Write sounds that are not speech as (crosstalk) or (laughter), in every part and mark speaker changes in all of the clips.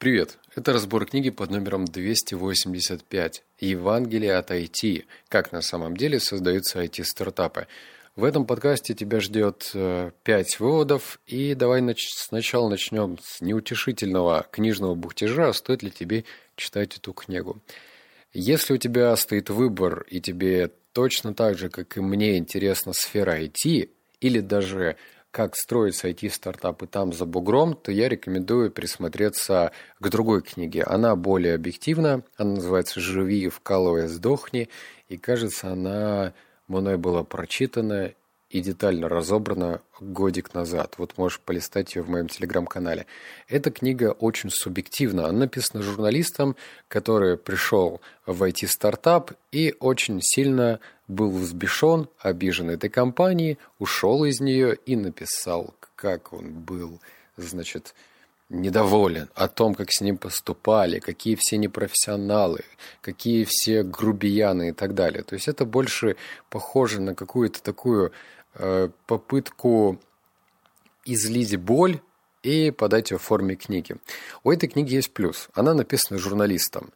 Speaker 1: Привет! Это разбор книги под номером 285 «Евангелие от IT. Как на самом деле создаются IT-стартапы». В этом подкасте тебя ждет э, пять выводов, и давай нач- сначала начнем с неутешительного книжного бухтежа, стоит ли тебе читать эту книгу. Если у тебя стоит выбор, и тебе точно так же, как и мне, интересна сфера IT, или даже как строить IT-стартапы там за бугром, то я рекомендую присмотреться к другой книге. Она более объективна, она называется «Живи, вкалывая, сдохни», и кажется, она мной была прочитана и детально разобрана годик назад. Вот можешь полистать ее в моем телеграм-канале. Эта книга очень субъективна. Она написана журналистом, который пришел в IT-стартап и очень сильно был взбешен, обижен этой компанией, ушел из нее и написал, как он был, значит, недоволен о том, как с ним поступали, какие все непрофессионалы, какие все грубияны и так далее. То есть это больше похоже на какую-то такую попытку излить боль и подать ее в форме книги. У этой книги есть плюс. Она написана журналистом.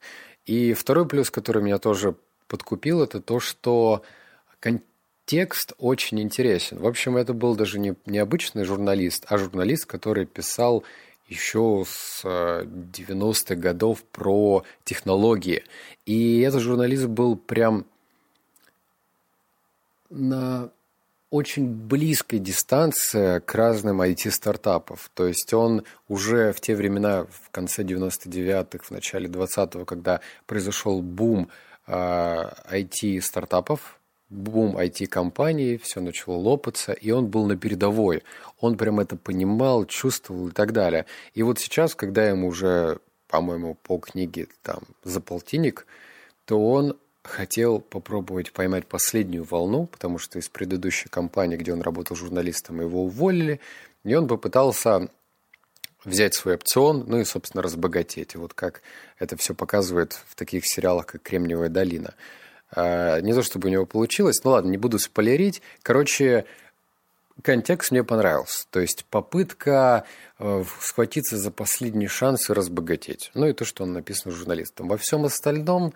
Speaker 1: И второй плюс, который меня тоже подкупил, это то, что контекст очень интересен. В общем, это был даже не, не обычный журналист, а журналист, который писал еще с 90-х э, годов про технологии. И этот журналист был прям на очень близкая дистанция к разным IT-стартапам. То есть он уже в те времена, в конце 99-х, в начале 20-го, когда произошел бум IT-стартапов, а, бум IT-компаний, все начало лопаться, и он был на передовой. Он прям это понимал, чувствовал и так далее. И вот сейчас, когда ему уже, по-моему, по книге там за полтинник, то он хотел попробовать поймать последнюю волну, потому что из предыдущей компании, где он работал журналистом, его уволили, и он попытался взять свой опцион, ну и, собственно, разбогатеть. вот как это все показывает в таких сериалах, как «Кремниевая долина». А, не то, чтобы у него получилось, ну ладно, не буду спойлерить. Короче, контекст мне понравился. То есть попытка э, схватиться за последний шанс и разбогатеть. Ну и то, что он написан журналистом. Во всем остальном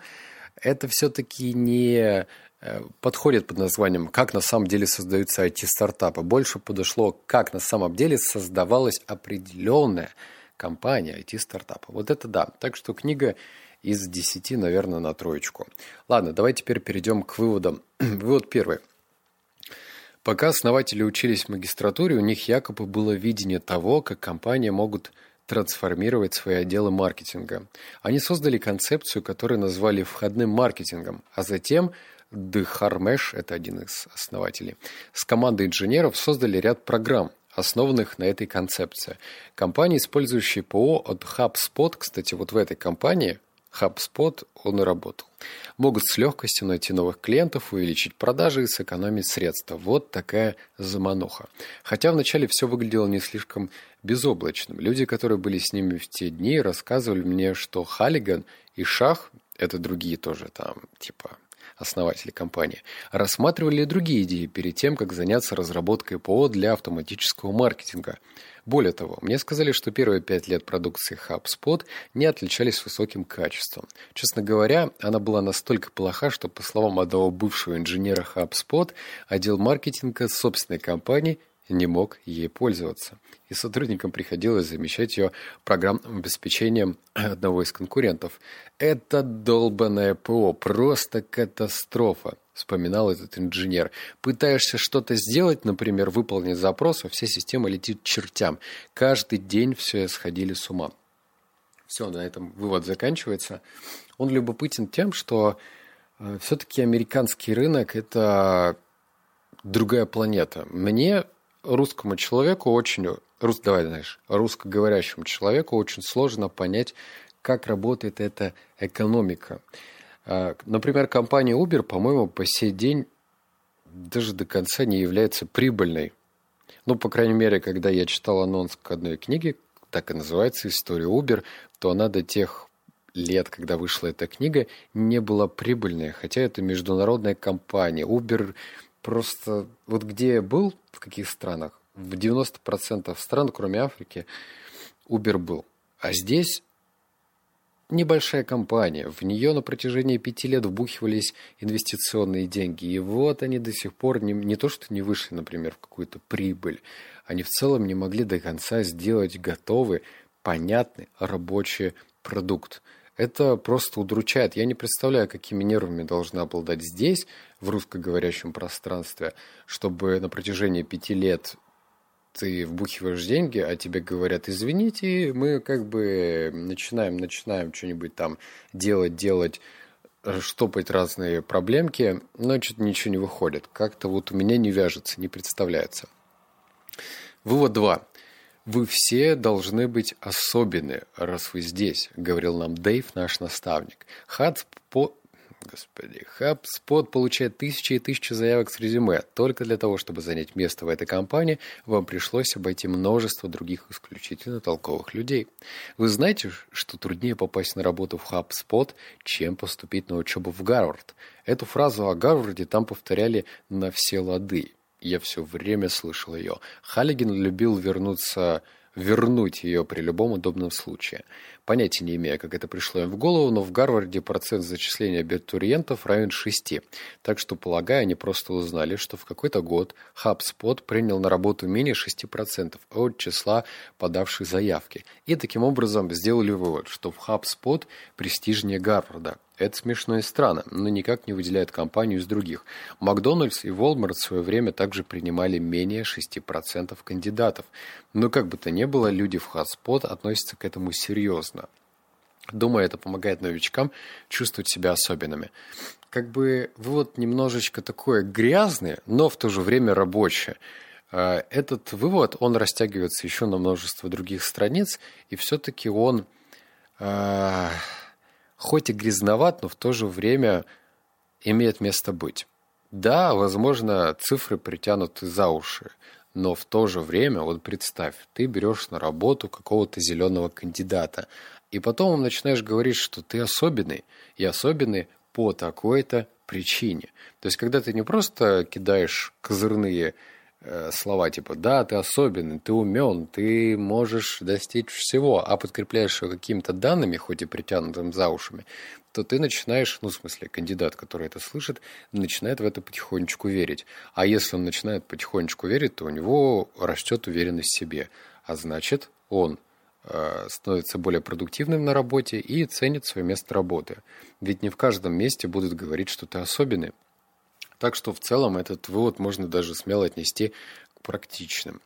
Speaker 1: это все-таки не э, подходит под названием «Как на самом деле создаются IT-стартапы». Больше подошло «Как на самом деле создавалась определенная компания IT-стартапа». Вот это да. Так что книга из 10, наверное, на троечку. Ладно, давай теперь перейдем к выводам. (clears throat) Вывод первый. Пока основатели учились в магистратуре, у них якобы было видение того, как компании могут трансформировать свои отделы маркетинга. Они создали концепцию, которую назвали входным маркетингом, а затем Дхармеш, это один из основателей, с командой инженеров создали ряд программ, основанных на этой концепции. Компании, использующие ПО от HubSpot, кстати, вот в этой компании HubSpot он и работал. Могут с легкостью найти новых клиентов, увеличить продажи и сэкономить средства. Вот такая замануха. Хотя вначале все выглядело не слишком безоблачным. Люди, которые были с ними в те дни, рассказывали мне, что Халлиган и Шах, это другие тоже там, типа основатели компании, рассматривали другие идеи перед тем, как заняться разработкой ПО для автоматического маркетинга. Более того, мне сказали, что первые пять лет продукции HubSpot не отличались высоким качеством. Честно говоря, она была настолько плоха, что, по словам одного бывшего инженера HubSpot, отдел маркетинга собственной компании не мог ей пользоваться. И сотрудникам приходилось замещать ее программным обеспечением (clears throat) одного из конкурентов. Это долбанное ПО, просто катастрофа, вспоминал этот инженер. Пытаешься что-то сделать, например, выполнить запрос, а вся система летит чертям. Каждый день все сходили с ума. Все, на этом вывод заканчивается. Он любопытен тем, что э, все-таки американский рынок – это другая планета. Мне русскому человеку очень, рус, давай, знаешь, русскоговорящему человеку очень сложно понять, как работает эта экономика. А, например, компания Uber, по-моему, по сей день даже до конца не является прибыльной. Ну, по крайней мере, когда я читал анонс к одной книге, так и называется «История Uber», то она до тех лет, когда вышла эта книга, не была прибыльной, хотя это международная компания. Uber Просто вот где я был, в каких странах, в 90% стран, кроме Африки, Uber был. А здесь небольшая компания. В нее на протяжении пяти лет вбухивались инвестиционные деньги. И вот они до сих пор не, не то, что не вышли, например, в какую-то прибыль. Они в целом не могли до конца сделать готовый, понятный рабочий продукт. Это просто удручает. Я не представляю, какими нервами должна обладать здесь, в русскоговорящем пространстве, чтобы на протяжении пяти лет ты вбухиваешь деньги, а тебе говорят, извините, мы как бы начинаем, начинаем что-нибудь там делать, делать, штопать разные проблемки, но что-то ничего не выходит. Как-то вот у меня не вяжется, не представляется. Вывод 2. Вы все должны быть особенны, раз вы здесь, говорил нам Дэйв, наш наставник. Хат по Господи, HubSpot получает тысячи и тысячи заявок с резюме. Только для того, чтобы занять место в этой компании, вам пришлось обойти множество других исключительно толковых людей. Вы знаете, что труднее попасть на работу в HubSpot, чем поступить на учебу в Гарвард? Эту фразу о Гарварде там повторяли на все лады. Я все время слышал ее. Халлигин любил вернуться вернуть ее при любом удобном случае. Понятия не имея, как это пришло им в голову, но в Гарварде процент зачисления абитуриентов равен 6. Так что, полагаю, они просто узнали, что в какой-то год HubSpot принял на работу менее 6% от числа подавших заявки. И таким образом сделали вывод, что в HubSpot престижнее Гарварда. Это смешно и странно, но никак не выделяет компанию из других. Макдональдс и Walmart в свое время также принимали менее 6% кандидатов. Но как бы то ни было, люди в HubSpot относятся к этому серьезно. Думаю, это помогает новичкам чувствовать себя особенными. Как бы вывод немножечко такой грязный, но в то же время рабочий. А, этот вывод, он растягивается еще на множество других страниц, и все-таки он а, хоть и грязноват, но в то же время имеет место быть. Да, возможно, цифры притянуты за уши, но в то же время, вот представь, ты берешь на работу какого-то зеленого кандидата, и потом начинаешь говорить, что ты особенный, и особенный по такой-то причине. То есть, когда ты не просто кидаешь козырные слова типа «да, ты особенный, ты умен, ты можешь достичь всего», а подкрепляешь его какими-то данными, хоть и притянутым за ушами, то ты начинаешь, ну, в смысле, кандидат, который это слышит, начинает в это потихонечку верить. А если он начинает потихонечку верить, то у него растет уверенность в себе. А значит, он э, становится более продуктивным на работе и ценит свое место работы. Ведь не в каждом месте будут говорить, что ты особенный. Так что в целом этот вывод можно даже смело отнести к практичным.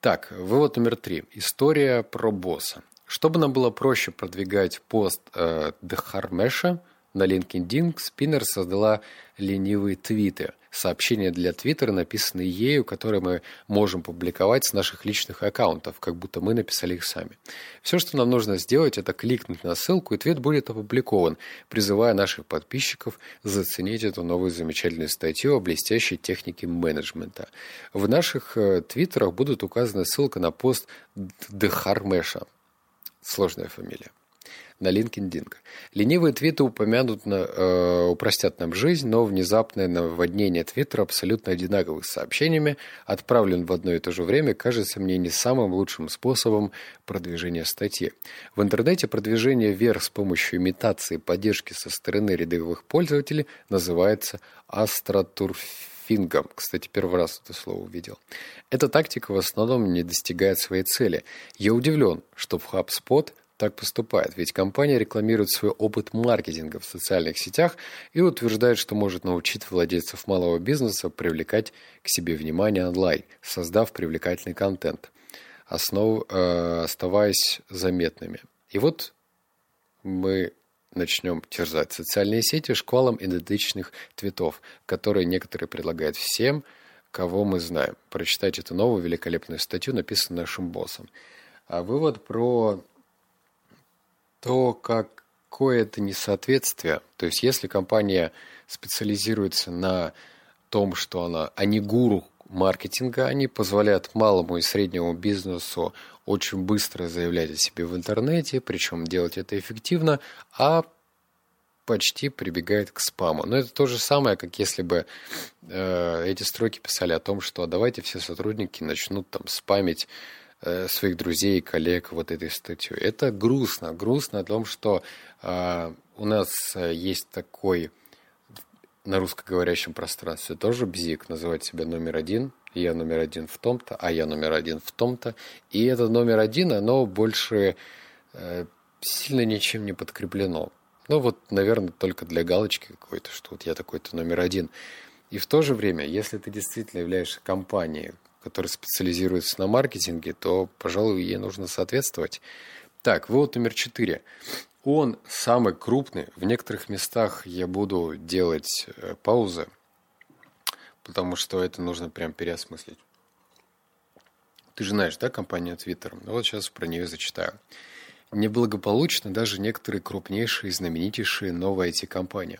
Speaker 1: Так, вывод номер три. История про босса. Чтобы нам было проще продвигать пост э, Дхармеша на LinkedIn, Спиннер создала ленивые твиты – сообщения для Твиттера, написанные ею, которые мы можем публиковать с наших личных аккаунтов, как будто мы написали их сами. Все, что нам нужно сделать, это кликнуть на ссылку, и твит будет опубликован, призывая наших подписчиков заценить эту новую замечательную статью о блестящей технике менеджмента. В наших э, твиттерах будут указаны ссылка на пост Дхармеша. Сложная фамилия на LinkedIn. Ленивые твиты упомянут, на, э, упростят нам жизнь, но внезапное наводнение Твиттера абсолютно одинаковых сообщениями, отправлен в одно и то же время, кажется мне не самым лучшим способом продвижения статьи. В интернете продвижение вверх с помощью имитации поддержки со стороны рядовых пользователей называется астротурфингом. Кстати, первый раз это слово увидел. Эта тактика в основном не достигает своей цели. Я удивлен, что в HubSpot – так поступает, ведь компания рекламирует свой опыт маркетинга в социальных сетях и утверждает, что может научить владельцев малого бизнеса привлекать к себе внимание онлайн, создав привлекательный контент, основ, э, оставаясь заметными. И вот мы начнем терзать социальные сети шквалом идентичных твитов, которые некоторые предлагают всем, кого мы знаем. Прочитайте эту новую великолепную статью, написанную нашим боссом. А вывод про то какое-то несоответствие. То есть если компания специализируется на том, что она, а не гуру маркетинга, они позволяют малому и среднему бизнесу очень быстро заявлять о себе в интернете, причем делать это эффективно, а почти прибегает к спаму. Но это то же самое, как если бы э, эти строки писали о том, что давайте все сотрудники начнут там спамить э, своих друзей коллег вот этой статьей. Это грустно. Грустно о том, что э, у нас есть такой на русскоговорящем пространстве тоже бзик, называть себя номер один, я номер один в том-то, а я номер один в том-то. И это номер один, оно больше э, сильно ничем не подкреплено. Ну вот, наверное, только для галочки какой-то, что вот я такой-то номер один. И в то же время, если ты действительно являешься компанией, которая специализируется на маркетинге, то, пожалуй, ей нужно соответствовать. Так, вывод номер четыре. Он самый крупный. В некоторых местах я буду делать э, паузы, потому что это нужно прям переосмыслить. Ты же знаешь, да, компания Twitter? Ну вот сейчас про нее зачитаю. Неблагополучно даже некоторые крупнейшие и знаменитейшие новые IT-компании.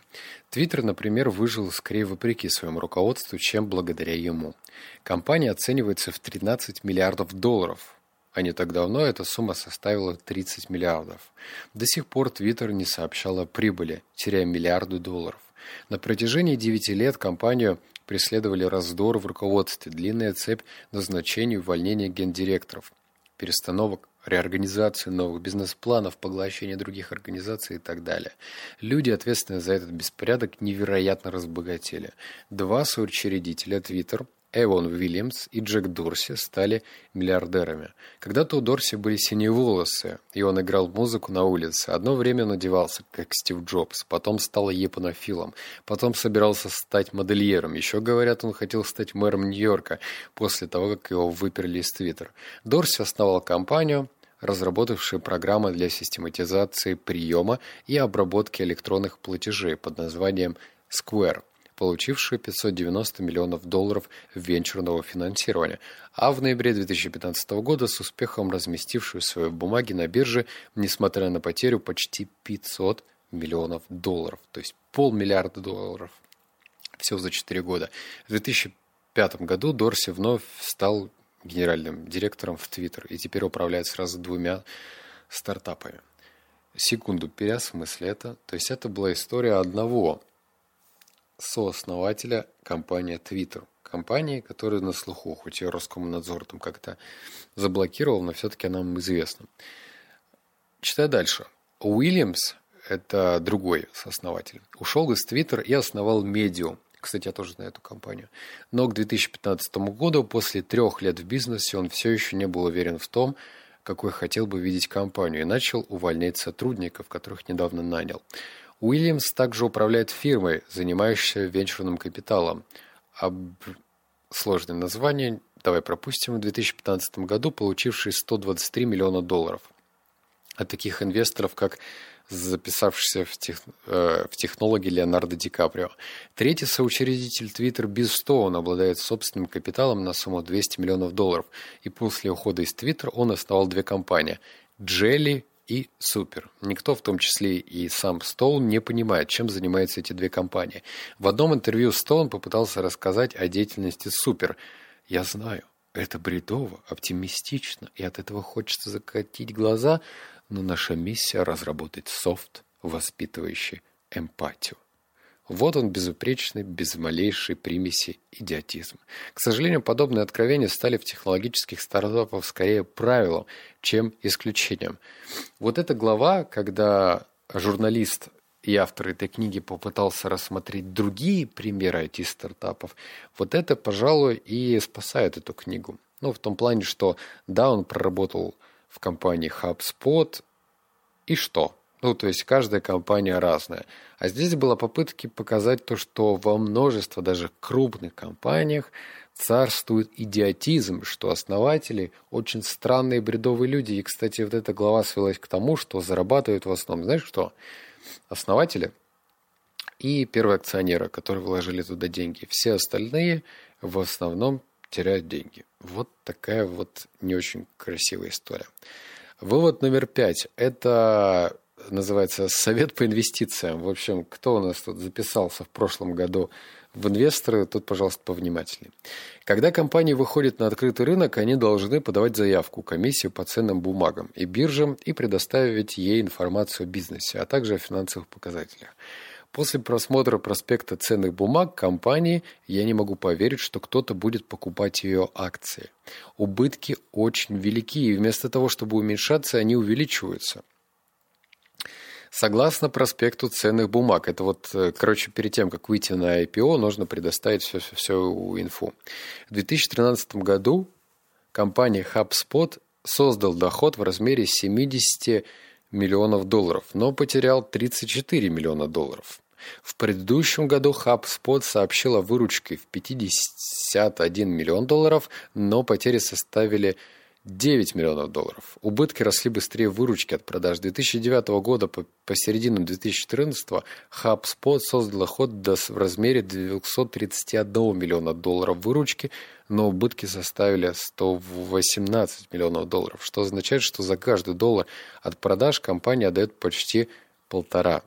Speaker 1: Твиттер, например, выжил скорее вопреки своему руководству, чем благодаря ему. Компания оценивается в 13 миллиардов долларов, а не так давно эта сумма составила 30 миллиардов. До сих пор Твиттер не сообщал о прибыли, теряя миллиарды долларов. На протяжении 9 лет компанию преследовали раздор в руководстве, длинная цепь назначений и увольнения гендиректоров, перестановок реорганизации новых бизнес-планов, поглощения других организаций и так далее. Люди, ответственные за этот беспорядок, невероятно разбогатели. Два соучредителя Twitter Эвон Уильямс и Джек Дорси стали миллиардерами. Когда-то у Дорси были синие волосы, и он играл музыку на улице. Одно время надевался, как Стив Джобс, потом стал японофилом, потом собирался стать модельером. Еще, говорят, он хотел стать мэром Нью-Йорка после того, как его выперли из Твиттер. Дорси основал компанию, разработавшую программы для систематизации приема и обработки электронных платежей под названием Square – получившую 590 миллионов долларов венчурного финансирования, а в ноябре 2015 года с успехом разместившую свои бумаги на бирже, несмотря на потерю почти 500 миллионов долларов, то есть полмиллиарда долларов всего за 4 года. В 2005 году Дорси вновь стал генеральным директором в Твиттер и теперь управляет сразу двумя стартапами. Секунду, переосмысли это. То есть это была история одного сооснователя компании Twitter. Компании, которая на слуху, хоть и Роскомнадзор там как-то заблокировал, но все-таки нам известно. Читая дальше. Уильямс, это другой сооснователь, ушел из Twitter и основал Medium. Кстати, я тоже знаю эту компанию. Но к 2015 году, после трех лет в бизнесе, он все еще не был уверен в том, какой хотел бы видеть компанию, и начал увольнять сотрудников, которых недавно нанял. Уильямс также управляет фирмой, занимающейся венчурным капиталом. Об... Сложное название, давай пропустим, в 2015 году получивший 123 миллиона долларов. От таких инвесторов, как записавшийся в, тех, э, в технологии Леонардо Ди Каприо. Третий соучредитель Twitter Биз Стоун обладает собственным капиталом на сумму 200 миллионов долларов. И после ухода из Twitter он основал две компании – Jelly и Супер. Никто, в том числе и сам Стоун, не понимает, чем занимаются эти две компании. В одном интервью Стоун попытался рассказать о деятельности Супер. «Я знаю, это бредово, оптимистично, и от этого хочется закатить глаза, но наша миссия – разработать софт, воспитывающий эмпатию. Вот он безупречный, без малейшей примеси идиотизм. К сожалению, подобные откровения стали в технологических стартапах скорее правилом, чем исключением. Вот эта глава, когда журналист и автор этой книги попытался рассмотреть другие примеры IT-стартапов, вот это, пожалуй, и спасает эту книгу. Ну, в том плане, что да, он проработал в компании HubSpot, и что? Ну, то есть каждая компания разная. А здесь была попытка показать то, что во множество даже крупных компаниях царствует идиотизм, что основатели очень странные бредовые люди. И, кстати, вот эта глава свелась к тому, что зарабатывают в основном, знаешь что? Основатели и первые акционеры, которые вложили туда деньги. Все остальные в основном теряют деньги. Вот такая вот не очень красивая история. Вывод номер пять. Это называется «Совет по инвестициям». В общем, кто у нас тут записался в прошлом году в инвесторы, тут, пожалуйста, повнимательнее. Когда компания выходит на открытый рынок, они должны подавать заявку комиссию по ценным бумагам и биржам и предоставить ей информацию о бизнесе, а также о финансовых показателях. После просмотра проспекта ценных бумаг компании я не могу поверить, что кто-то будет покупать ее акции. Убытки очень велики, и вместо того, чтобы уменьшаться, они увеличиваются. Согласно проспекту ценных бумаг, это вот, э, короче, перед тем, как выйти на IPO, нужно предоставить все, все, все инфу. В 2013 году компания HubSpot создал доход в размере 70 миллионов долларов, но потерял 34 миллиона долларов. В предыдущем году HubSpot сообщил о в 51 миллион долларов, но потери составили 9 миллионов долларов. Убытки росли быстрее выручки от продаж. С 2009 года по, по середину 2014 HubSpot создал доход в размере 231 миллиона долларов выручки, но убытки составили 118 миллионов долларов, что означает, что за каждый доллар от продаж компания отдает почти полтора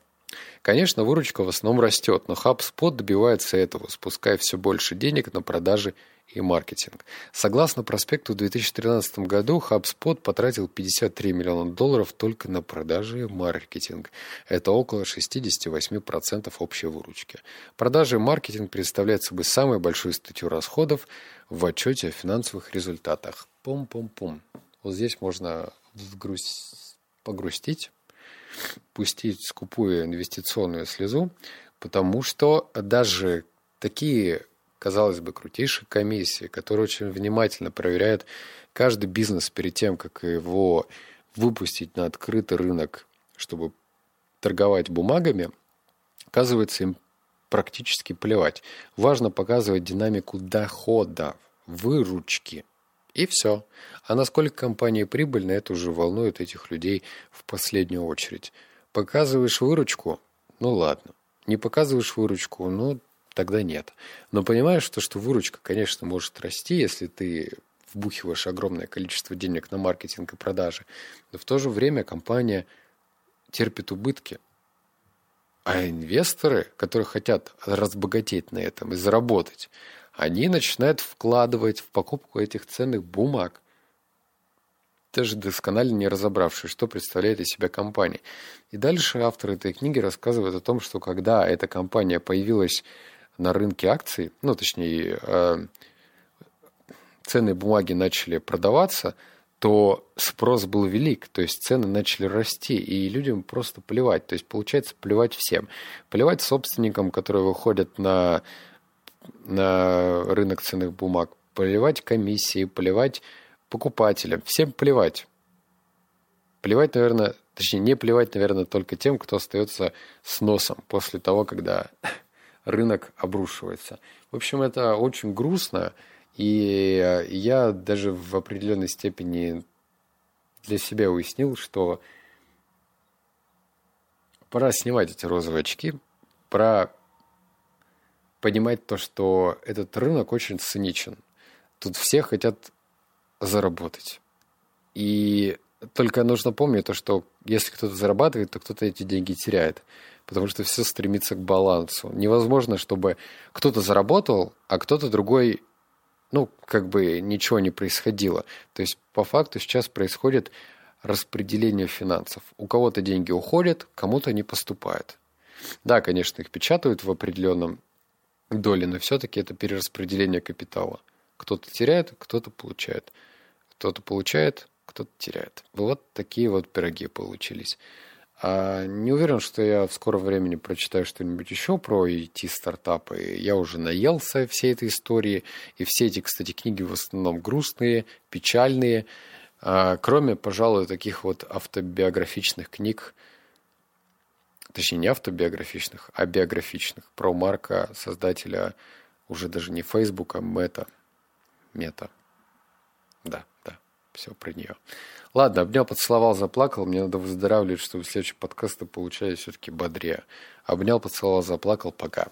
Speaker 1: Конечно, выручка в основном растет, но HubSpot добивается этого, спуская все больше денег на продажи и маркетинг. Согласно проспекту, в 2013 году HubSpot потратил 53 миллиона долларов только на продажи и маркетинг. Это около 68% общей выручки. Продажи и маркетинг представляют собой самую большую статью расходов в отчете о финансовых результатах. Пум-пум-пум. Вот здесь можно погрустить пустить скупую инвестиционную слезу, потому что даже такие, казалось бы, крутейшие комиссии, которые очень внимательно проверяют каждый бизнес перед тем, как его выпустить на открытый рынок, чтобы торговать бумагами, оказывается, им практически плевать. Важно показывать динамику дохода, выручки – и все. А насколько компания прибыльна, это уже волнует этих людей в последнюю очередь. Показываешь выручку? Ну ладно. Не показываешь выручку? Ну, тогда нет. Но понимаешь, то, что выручка, конечно, может расти, если ты вбухиваешь огромное количество денег на маркетинг и продажи. Но в то же время компания терпит убытки. А инвесторы, которые хотят разбогатеть на этом и заработать, они начинают вкладывать в покупку этих ценных бумаг, даже досконально не разобравшись, что представляет из себя компания. И дальше автор этой книги рассказывает о том, что когда эта компания появилась на рынке акций, ну, точнее, э, ценные бумаги начали продаваться, то спрос был велик, то есть цены начали расти, и людям просто плевать. То есть получается плевать всем. Плевать собственникам, которые выходят на на рынок ценных бумаг, плевать комиссии, плевать покупателям, всем плевать. Плевать, наверное, точнее, не плевать, наверное, только тем, кто остается с носом после того, когда рынок обрушивается. В общем, это очень грустно, и я даже в определенной степени для себя уяснил, что пора снимать эти розовые очки, пора понимать то, что этот рынок очень циничен. Тут все хотят заработать. И только нужно помнить то, что если кто-то зарабатывает, то кто-то эти деньги теряет. Потому что все стремится к балансу. Невозможно, чтобы кто-то заработал, а кто-то другой, ну, как бы ничего не происходило. То есть, по факту сейчас происходит распределение финансов. У кого-то деньги уходят, кому-то не поступают. Да, конечно, их печатают в определенном доли, но все-таки это перераспределение капитала. Кто-то теряет, кто-то получает. Кто-то получает, кто-то теряет. Вот такие вот пироги получились. А не уверен, что я в скором времени прочитаю что-нибудь еще про IT-стартапы. Я уже наелся всей этой истории. И все эти, кстати, книги в основном грустные, печальные. А, кроме, пожалуй, таких вот автобиографичных книг, точнее не автобиографичных, а биографичных, про Марка, создателя уже даже не Facebook, а Мета. Мета. Да, все про нее. Ладно, обнял, поцеловал, заплакал. Мне надо выздоравливать, чтобы следующий подкаст получались все-таки бодрее. Обнял, поцеловал, заплакал. Пока.